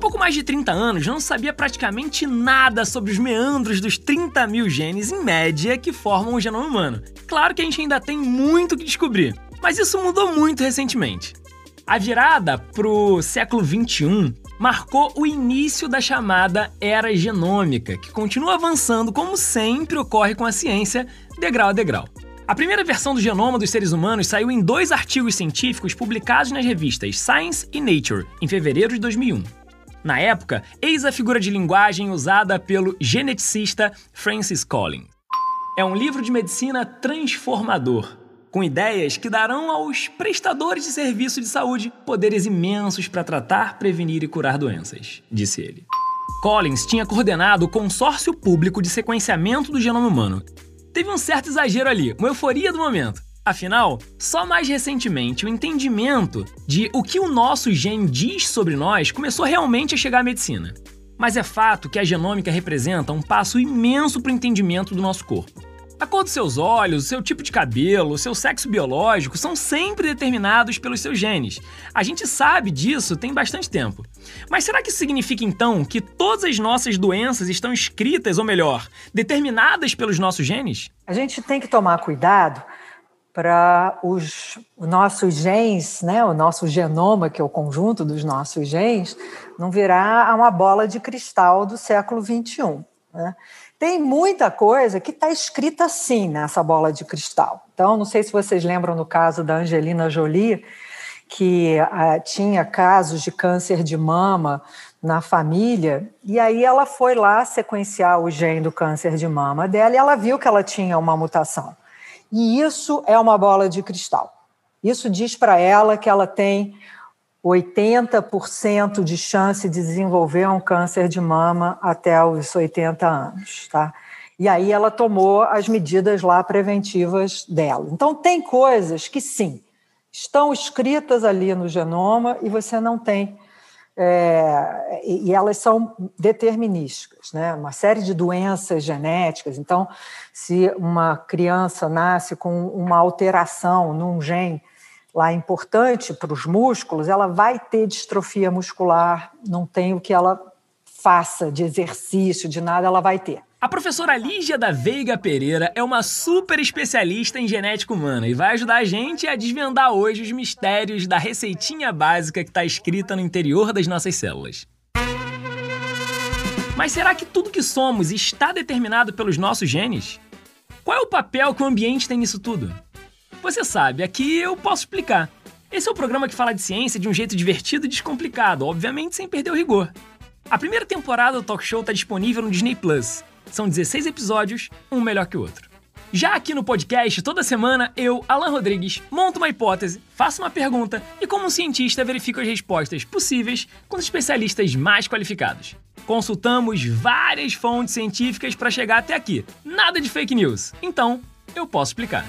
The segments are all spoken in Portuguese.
pouco mais de 30 anos, não sabia praticamente nada sobre os meandros dos 30 mil genes, em média, que formam o genoma humano. Claro que a gente ainda tem muito que descobrir, mas isso mudou muito recentemente. A virada pro século 21 marcou o início da chamada era genômica, que continua avançando como sempre ocorre com a ciência, degrau a degrau. A primeira versão do genoma dos seres humanos saiu em dois artigos científicos publicados nas revistas Science e Nature, em fevereiro de 2001. Na época, eis a figura de linguagem usada pelo geneticista Francis Collins. É um livro de medicina transformador, com ideias que darão aos prestadores de serviço de saúde poderes imensos para tratar, prevenir e curar doenças, disse ele. Collins tinha coordenado o consórcio público de sequenciamento do genoma humano. Teve um certo exagero ali, uma euforia do momento. Afinal, só mais recentemente o entendimento de o que o nosso gene diz sobre nós começou realmente a chegar à medicina. Mas é fato que a genômica representa um passo imenso para o entendimento do nosso corpo. A cor dos seus olhos, o seu tipo de cabelo, o seu sexo biológico são sempre determinados pelos seus genes. A gente sabe disso tem bastante tempo. Mas será que isso significa então que todas as nossas doenças estão escritas, ou melhor, determinadas pelos nossos genes? A gente tem que tomar cuidado para os nossos genes, né, o nosso genoma, que é o conjunto dos nossos genes, não virar uma bola de cristal do século XXI. Né? Tem muita coisa que está escrita assim nessa bola de cristal. Então, não sei se vocês lembram no caso da Angelina Jolie, que uh, tinha casos de câncer de mama na família, e aí ela foi lá sequenciar o gene do câncer de mama dela e ela viu que ela tinha uma mutação. E isso é uma bola de cristal. Isso diz para ela que ela tem 80% de chance de desenvolver um câncer de mama até os 80 anos, tá? E aí ela tomou as medidas lá preventivas dela. Então tem coisas que sim, estão escritas ali no genoma e você não tem é, e elas são determinísticas, né? Uma série de doenças genéticas. Então, se uma criança nasce com uma alteração num gene lá importante para os músculos, ela vai ter distrofia muscular, não tem o que ela faça de exercício, de nada, ela vai ter. A professora Lígia da Veiga Pereira é uma super especialista em genética humana e vai ajudar a gente a desvendar hoje os mistérios da receitinha básica que está escrita no interior das nossas células. Mas será que tudo que somos está determinado pelos nossos genes? Qual é o papel que o ambiente tem nisso tudo? Você sabe, aqui eu posso explicar. Esse é o programa que fala de ciência de um jeito divertido e descomplicado, obviamente sem perder o rigor. A primeira temporada do talk show está disponível no Disney Plus. São 16 episódios, um melhor que o outro. Já aqui no podcast, toda semana, eu, Alan Rodrigues, monto uma hipótese, faço uma pergunta e, como um cientista, verifico as respostas possíveis com os especialistas mais qualificados. Consultamos várias fontes científicas para chegar até aqui. Nada de fake news. Então, eu posso explicar.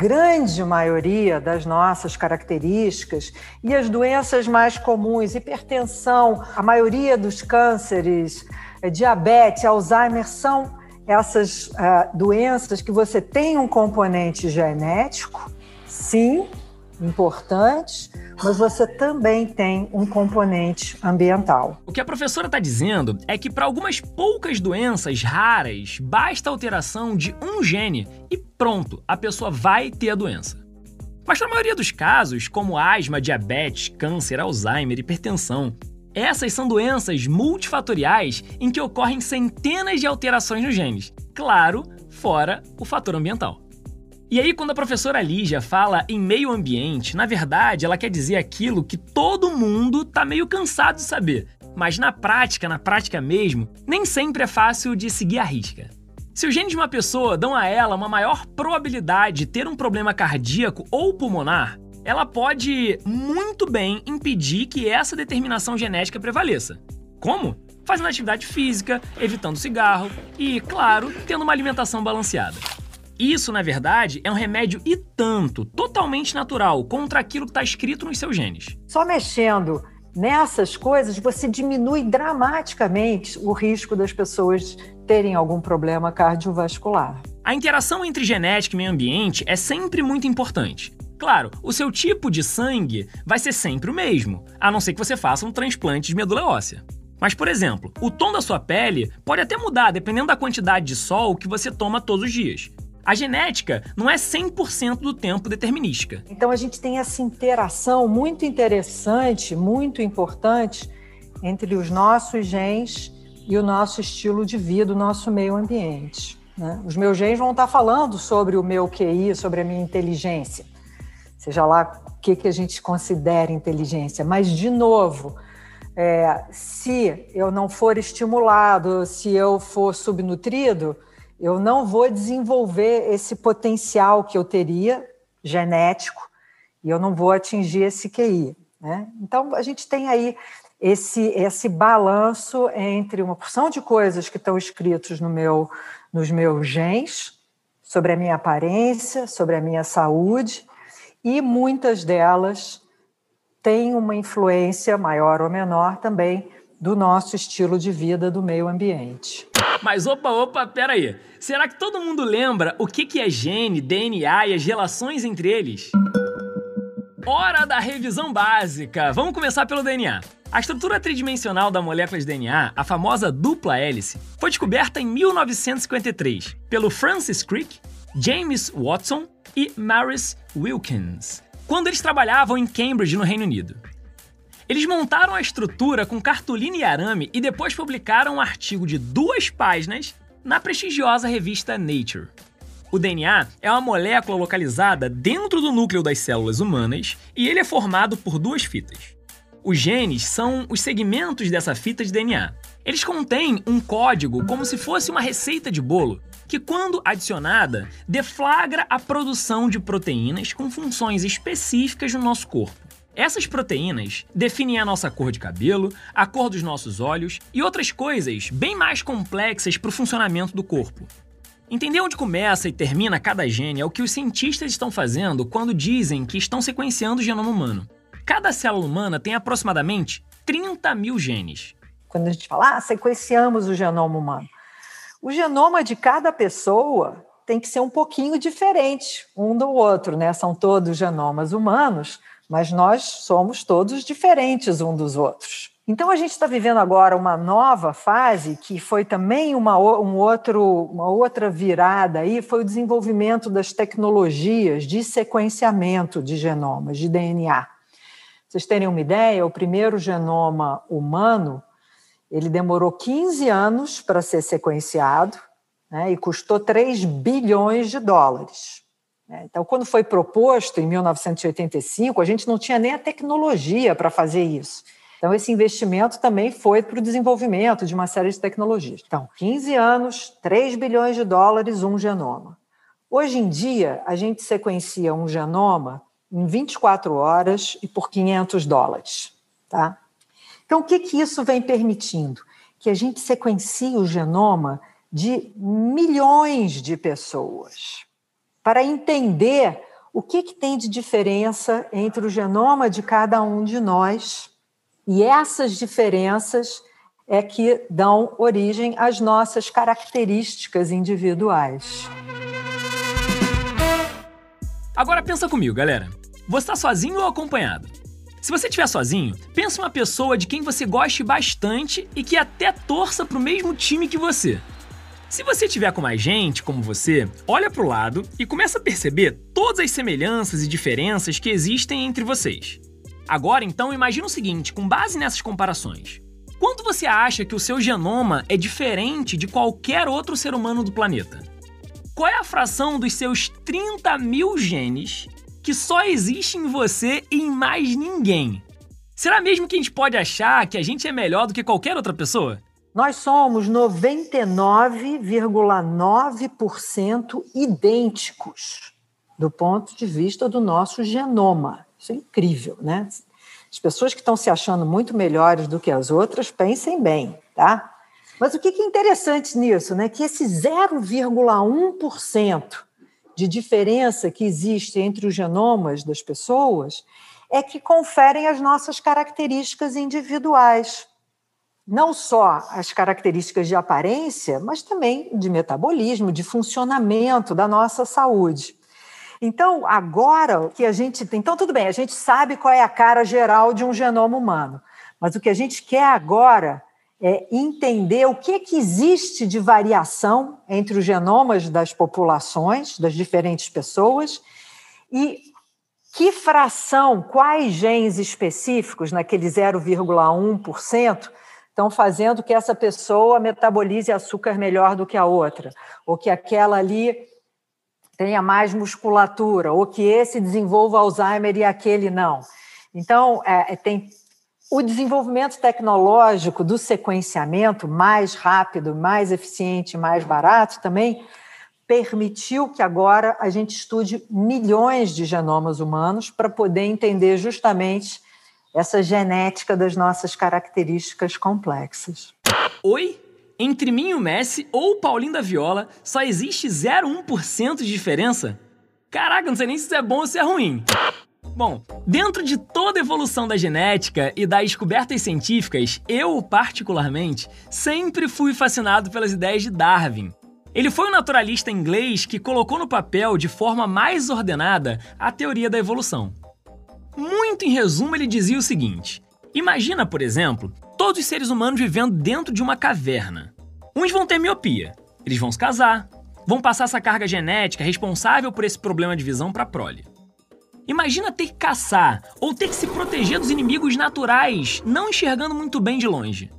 Grande maioria das nossas características e as doenças mais comuns, hipertensão, a maioria dos cânceres, eh, diabetes, Alzheimer, são essas uh, doenças que você tem um componente genético, sim, importante, mas você também tem um componente ambiental. O que a professora está dizendo é que para algumas poucas doenças raras, basta a alteração de um gene e pronto, a pessoa vai ter a doença. Mas na maioria dos casos, como asma, diabetes, câncer, Alzheimer, hipertensão, essas são doenças multifatoriais em que ocorrem centenas de alterações nos genes. Claro, fora o fator ambiental. E aí, quando a professora Lígia fala em meio ambiente, na verdade ela quer dizer aquilo que todo mundo tá meio cansado de saber. Mas na prática, na prática mesmo, nem sempre é fácil de seguir a risca. Se os genes de uma pessoa dão a ela uma maior probabilidade de ter um problema cardíaco ou pulmonar, ela pode muito bem impedir que essa determinação genética prevaleça. Como? Fazendo atividade física, evitando cigarro e, claro, tendo uma alimentação balanceada. Isso, na verdade, é um remédio e tanto, totalmente natural, contra aquilo que está escrito nos seus genes. Só mexendo nessas coisas, você diminui dramaticamente o risco das pessoas terem algum problema cardiovascular. A interação entre genética e meio ambiente é sempre muito importante. Claro, o seu tipo de sangue vai ser sempre o mesmo, a não ser que você faça um transplante de medula óssea. Mas, por exemplo, o tom da sua pele pode até mudar dependendo da quantidade de sol que você toma todos os dias. A genética não é 100% do tempo determinística. Então a gente tem essa interação muito interessante, muito importante entre os nossos genes e o nosso estilo de vida, o nosso meio ambiente. Né? Os meus genes vão estar falando sobre o meu QI, sobre a minha inteligência, seja lá o que, que a gente considera inteligência. Mas, de novo, é, se eu não for estimulado, se eu for subnutrido, eu não vou desenvolver esse potencial que eu teria genético e eu não vou atingir esse QI. Né? Então, a gente tem aí esse, esse balanço entre uma porção de coisas que estão escritos no meu, nos meus genes, sobre a minha aparência, sobre a minha saúde, e muitas delas têm uma influência maior ou menor também do nosso estilo de vida, do meio ambiente. Mas opa, opa, pera aí. Será que todo mundo lembra o que é gene, DNA e as relações entre eles? Hora da revisão básica. Vamos começar pelo DNA. A estrutura tridimensional da molécula de DNA, a famosa dupla hélice, foi descoberta em 1953 pelo Francis Crick, James Watson e Maurice Wilkins, quando eles trabalhavam em Cambridge, no Reino Unido. Eles montaram a estrutura com cartolina e arame e depois publicaram um artigo de duas páginas na prestigiosa revista Nature. O DNA é uma molécula localizada dentro do núcleo das células humanas e ele é formado por duas fitas. Os genes são os segmentos dessa fita de DNA. Eles contêm um código como se fosse uma receita de bolo, que, quando adicionada, deflagra a produção de proteínas com funções específicas no nosso corpo. Essas proteínas definem a nossa cor de cabelo, a cor dos nossos olhos e outras coisas bem mais complexas para o funcionamento do corpo. Entender onde começa e termina cada gene é o que os cientistas estão fazendo quando dizem que estão sequenciando o genoma humano. Cada célula humana tem aproximadamente 30 mil genes. Quando a gente fala, ah, sequenciamos o genoma humano, o genoma de cada pessoa tem que ser um pouquinho diferente um do outro, né? São todos genomas humanos, mas nós somos todos diferentes um dos outros. Então a gente está vivendo agora uma nova fase que foi também uma, um outro, uma outra virada aí, foi o desenvolvimento das tecnologias de sequenciamento de genomas, de DNA. vocês terem uma ideia, o primeiro genoma humano ele demorou 15 anos para ser sequenciado né, e custou 3 bilhões de dólares. Né? Então, quando foi proposto em 1985, a gente não tinha nem a tecnologia para fazer isso. Então, esse investimento também foi para o desenvolvimento de uma série de tecnologias. Então, 15 anos, 3 bilhões de dólares, um genoma. Hoje em dia, a gente sequencia um genoma em 24 horas e por 500 dólares. Tá? Então, o que, que isso vem permitindo? Que a gente sequencie o genoma de milhões de pessoas para entender o que, que tem de diferença entre o genoma de cada um de nós. E essas diferenças é que dão origem às nossas características individuais. Agora pensa comigo, galera. Você está sozinho ou acompanhado? Se você estiver sozinho, pensa uma pessoa de quem você goste bastante e que até torça para o mesmo time que você. Se você tiver com mais gente, como você, olha para o lado e começa a perceber todas as semelhanças e diferenças que existem entre vocês. Agora, então, imagine o seguinte, com base nessas comparações. Quanto você acha que o seu genoma é diferente de qualquer outro ser humano do planeta? Qual é a fração dos seus 30 mil genes que só existe em você e em mais ninguém? Será mesmo que a gente pode achar que a gente é melhor do que qualquer outra pessoa? Nós somos 99,9% idênticos do ponto de vista do nosso genoma. Isso é incrível, né? As pessoas que estão se achando muito melhores do que as outras, pensem bem, tá? Mas o que é interessante nisso, né? Que esse 0,1% de diferença que existe entre os genomas das pessoas é que conferem as nossas características individuais. Não só as características de aparência, mas também de metabolismo, de funcionamento da nossa saúde. Então, agora que a gente tem. Então, tudo bem, a gente sabe qual é a cara geral de um genoma humano, mas o que a gente quer agora é entender o que, é que existe de variação entre os genomas das populações, das diferentes pessoas, e que fração, quais genes específicos, naquele 0,1%, estão fazendo que essa pessoa metabolize açúcar melhor do que a outra, ou que aquela ali tenha mais musculatura, ou que esse desenvolva Alzheimer e aquele não. Então, é, tem o desenvolvimento tecnológico do sequenciamento mais rápido, mais eficiente, mais barato também permitiu que agora a gente estude milhões de genomas humanos para poder entender justamente essa genética das nossas características complexas. Oi? Entre mim e o Messi ou o Paulinho da Viola só existe 0,1% de diferença? Caraca, não sei nem se isso é bom ou se é ruim. Bom, dentro de toda a evolução da genética e das descobertas científicas, eu, particularmente, sempre fui fascinado pelas ideias de Darwin. Ele foi um naturalista inglês que colocou no papel de forma mais ordenada a teoria da evolução. Muito em resumo, ele dizia o seguinte: Imagina, por exemplo, todos os seres humanos vivendo dentro de uma caverna. Uns vão ter miopia, eles vão se casar, vão passar essa carga genética responsável por esse problema de visão para a prole. Imagina ter que caçar ou ter que se proteger dos inimigos naturais, não enxergando muito bem de longe.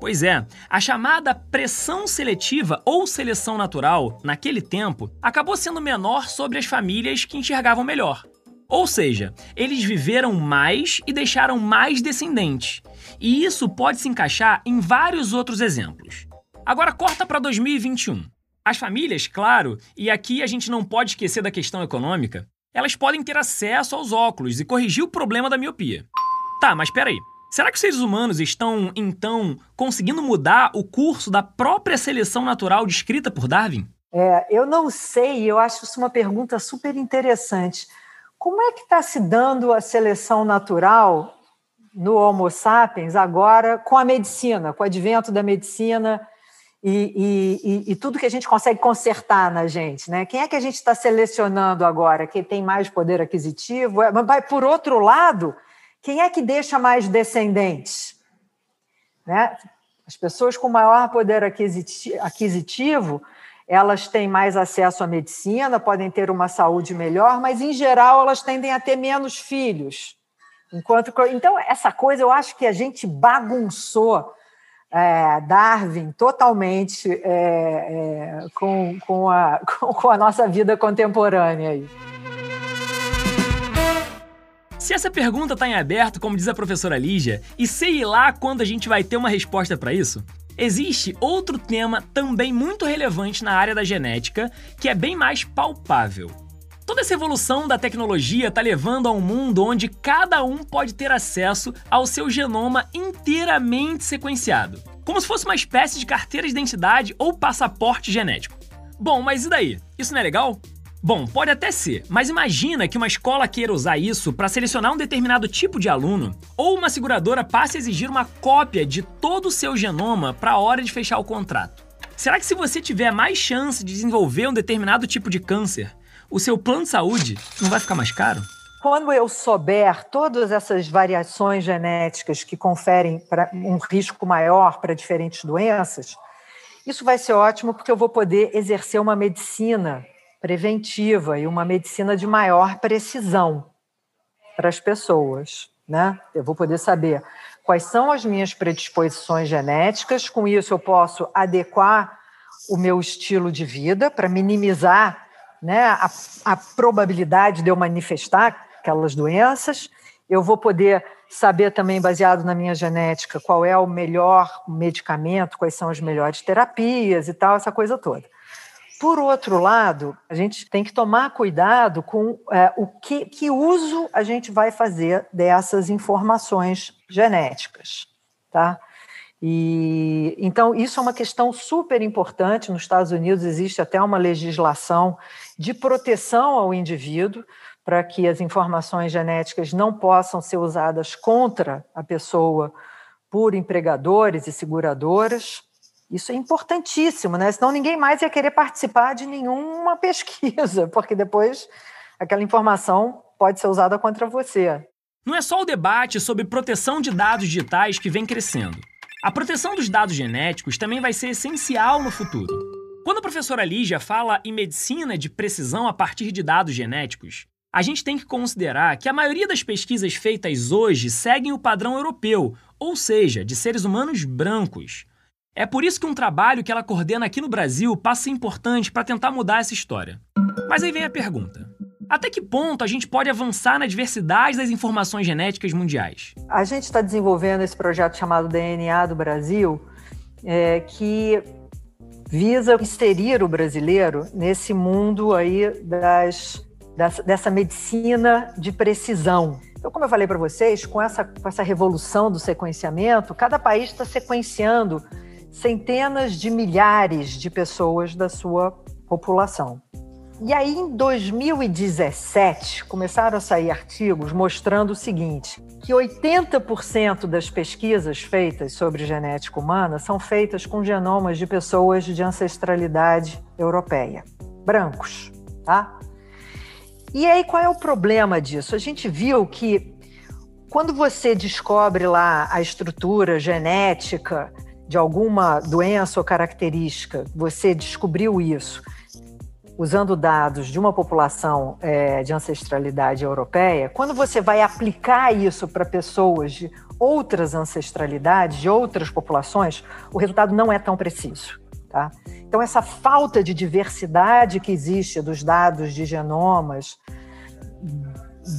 Pois é, a chamada pressão seletiva ou seleção natural, naquele tempo, acabou sendo menor sobre as famílias que enxergavam melhor. Ou seja, eles viveram mais e deixaram mais descendentes. E isso pode se encaixar em vários outros exemplos. Agora corta para 2021. As famílias, claro, e aqui a gente não pode esquecer da questão econômica, elas podem ter acesso aos óculos e corrigir o problema da miopia. Tá, mas peraí. Será que os seres humanos estão, então, conseguindo mudar o curso da própria seleção natural descrita por Darwin? É, eu não sei, eu acho isso uma pergunta super interessante. Como é que está se dando a seleção natural no Homo sapiens agora com a medicina, com o advento da medicina e, e, e, tudo que a gente consegue consertar na gente, né? Quem é que a gente está selecionando agora? Quem tem mais poder aquisitivo? É, mas, por outro lado, quem é que deixa mais descendentes? Né? As pessoas com maior poder aquisitivo, elas têm mais acesso à medicina, podem ter uma saúde melhor, mas em geral elas tendem a ter menos filhos. Enquanto então essa coisa eu acho que a gente bagunçou é, Darwin totalmente é, é, com, com, a, com a nossa vida contemporânea. Aí. Se essa pergunta está em aberto, como diz a professora Lígia, e sei lá quando a gente vai ter uma resposta para isso, existe outro tema também muito relevante na área da genética, que é bem mais palpável. Toda essa evolução da tecnologia está levando a um mundo onde cada um pode ter acesso ao seu genoma inteiramente sequenciado, como se fosse uma espécie de carteira de identidade ou passaporte genético. Bom, mas e daí? Isso não é legal? Bom, pode até ser, mas imagina que uma escola queira usar isso para selecionar um determinado tipo de aluno, ou uma seguradora passe a exigir uma cópia de todo o seu genoma para a hora de fechar o contrato. Será que se você tiver mais chance de desenvolver um determinado tipo de câncer, o seu plano de saúde não vai ficar mais caro? Quando eu souber todas essas variações genéticas que conferem um risco maior para diferentes doenças, isso vai ser ótimo porque eu vou poder exercer uma medicina preventiva e uma medicina de maior precisão para as pessoas. Né? Eu vou poder saber quais são as minhas predisposições genéticas, com isso eu posso adequar o meu estilo de vida para minimizar né, a, a probabilidade de eu manifestar aquelas doenças. Eu vou poder saber também, baseado na minha genética, qual é o melhor medicamento, quais são as melhores terapias e tal, essa coisa toda. Por outro lado, a gente tem que tomar cuidado com é, o que, que uso a gente vai fazer dessas informações genéticas, tá? E então isso é uma questão super importante. Nos Estados Unidos existe até uma legislação de proteção ao indivíduo para que as informações genéticas não possam ser usadas contra a pessoa por empregadores e seguradoras. Isso é importantíssimo, né? Senão ninguém mais ia querer participar de nenhuma pesquisa, porque depois aquela informação pode ser usada contra você. Não é só o debate sobre proteção de dados digitais que vem crescendo. A proteção dos dados genéticos também vai ser essencial no futuro. Quando a professora Lígia fala em medicina de precisão a partir de dados genéticos, a gente tem que considerar que a maioria das pesquisas feitas hoje seguem o padrão europeu, ou seja, de seres humanos brancos. É por isso que um trabalho que ela coordena aqui no Brasil passa a importante para tentar mudar essa história. Mas aí vem a pergunta: até que ponto a gente pode avançar na diversidade das informações genéticas mundiais? A gente está desenvolvendo esse projeto chamado DNA do Brasil, é, que visa inserir o brasileiro nesse mundo aí das dessa medicina de precisão. Então, como eu falei para vocês, com essa, com essa revolução do sequenciamento, cada país está sequenciando centenas de milhares de pessoas da sua população. E aí, em 2017, começaram a sair artigos mostrando o seguinte: que 80% das pesquisas feitas sobre genética humana são feitas com genomas de pessoas de ancestralidade europeia, brancos, tá? E aí, qual é o problema disso? A gente viu que quando você descobre lá a estrutura genética de alguma doença ou característica, você descobriu isso usando dados de uma população é, de ancestralidade europeia, quando você vai aplicar isso para pessoas de outras ancestralidades, de outras populações, o resultado não é tão preciso. Tá? Então, essa falta de diversidade que existe dos dados de genomas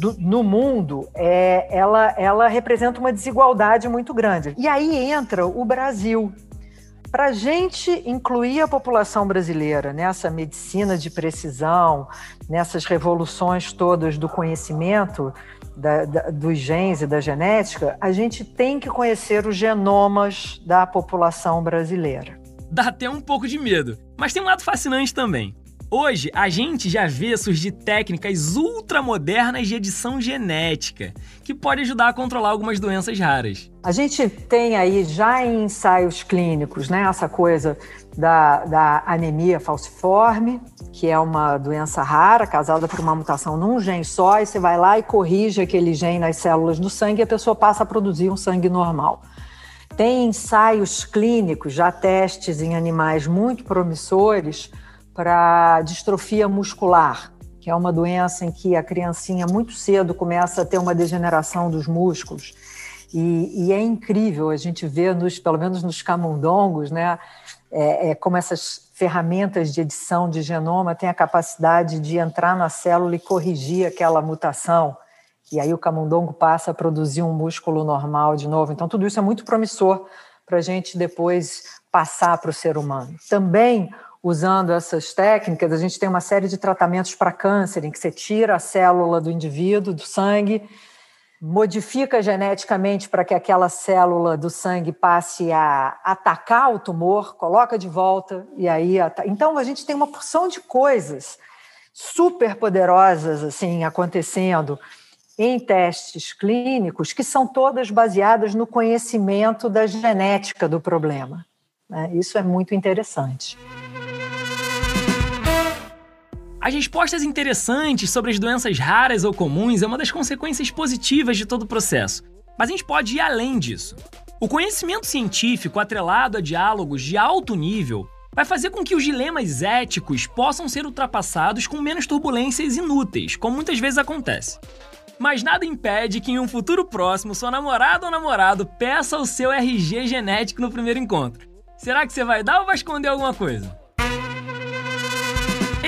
do, no mundo, é, ela, ela representa uma desigualdade muito grande. E aí entra o Brasil. Para a gente incluir a população brasileira nessa medicina de precisão, nessas revoluções todas do conhecimento, da, da, dos genes e da genética, a gente tem que conhecer os genomas da população brasileira dá até um pouco de medo. Mas tem um lado fascinante também. Hoje, a gente já vê surgir técnicas ultramodernas de edição genética, que pode ajudar a controlar algumas doenças raras. A gente tem aí já em ensaios clínicos, né, essa coisa da, da anemia falciforme, que é uma doença rara, causada por uma mutação num gene só, e você vai lá e corrige aquele gene nas células do sangue e a pessoa passa a produzir um sangue normal. Tem ensaios clínicos, já testes em animais muito promissores para distrofia muscular, que é uma doença em que a criancinha muito cedo começa a ter uma degeneração dos músculos. E, e é incrível a gente ver, nos, pelo menos nos camundongos, né, é, é, como essas ferramentas de edição de genoma têm a capacidade de entrar na célula e corrigir aquela mutação e aí o camundongo passa a produzir um músculo normal de novo. Então, tudo isso é muito promissor para a gente depois passar para o ser humano. Também, usando essas técnicas, a gente tem uma série de tratamentos para câncer, em que você tira a célula do indivíduo, do sangue, modifica geneticamente para que aquela célula do sangue passe a atacar o tumor, coloca de volta e aí então a gente tem uma porção de coisas super poderosas assim acontecendo em testes clínicos que são todas baseadas no conhecimento da genética do problema. Né? Isso é muito interessante. As respostas interessantes sobre as doenças raras ou comuns é uma das consequências positivas de todo o processo. Mas a gente pode ir além disso. O conhecimento científico atrelado a diálogos de alto nível vai fazer com que os dilemas éticos possam ser ultrapassados com menos turbulências inúteis, como muitas vezes acontece. Mas nada impede que em um futuro próximo sua namorada ou namorado peça o seu RG genético no primeiro encontro. Será que você vai dar ou vai esconder alguma coisa?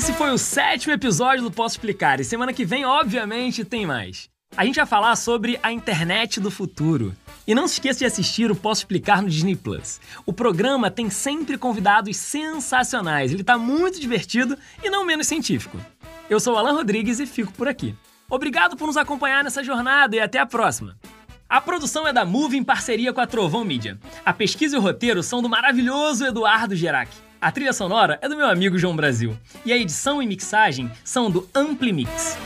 Esse foi o sétimo episódio do Posso Explicar e semana que vem, obviamente, tem mais. A gente vai falar sobre a internet do futuro. E não se esqueça de assistir o Posso Explicar no Disney Plus. O programa tem sempre convidados sensacionais, ele está muito divertido e não menos científico. Eu sou Alan Rodrigues e fico por aqui. Obrigado por nos acompanhar nessa jornada e até a próxima. A produção é da Move em parceria com a Trovão Mídia. A pesquisa e o roteiro são do maravilhoso Eduardo Gerac. A trilha sonora é do meu amigo João Brasil. E a edição e mixagem são do Ampli Mix.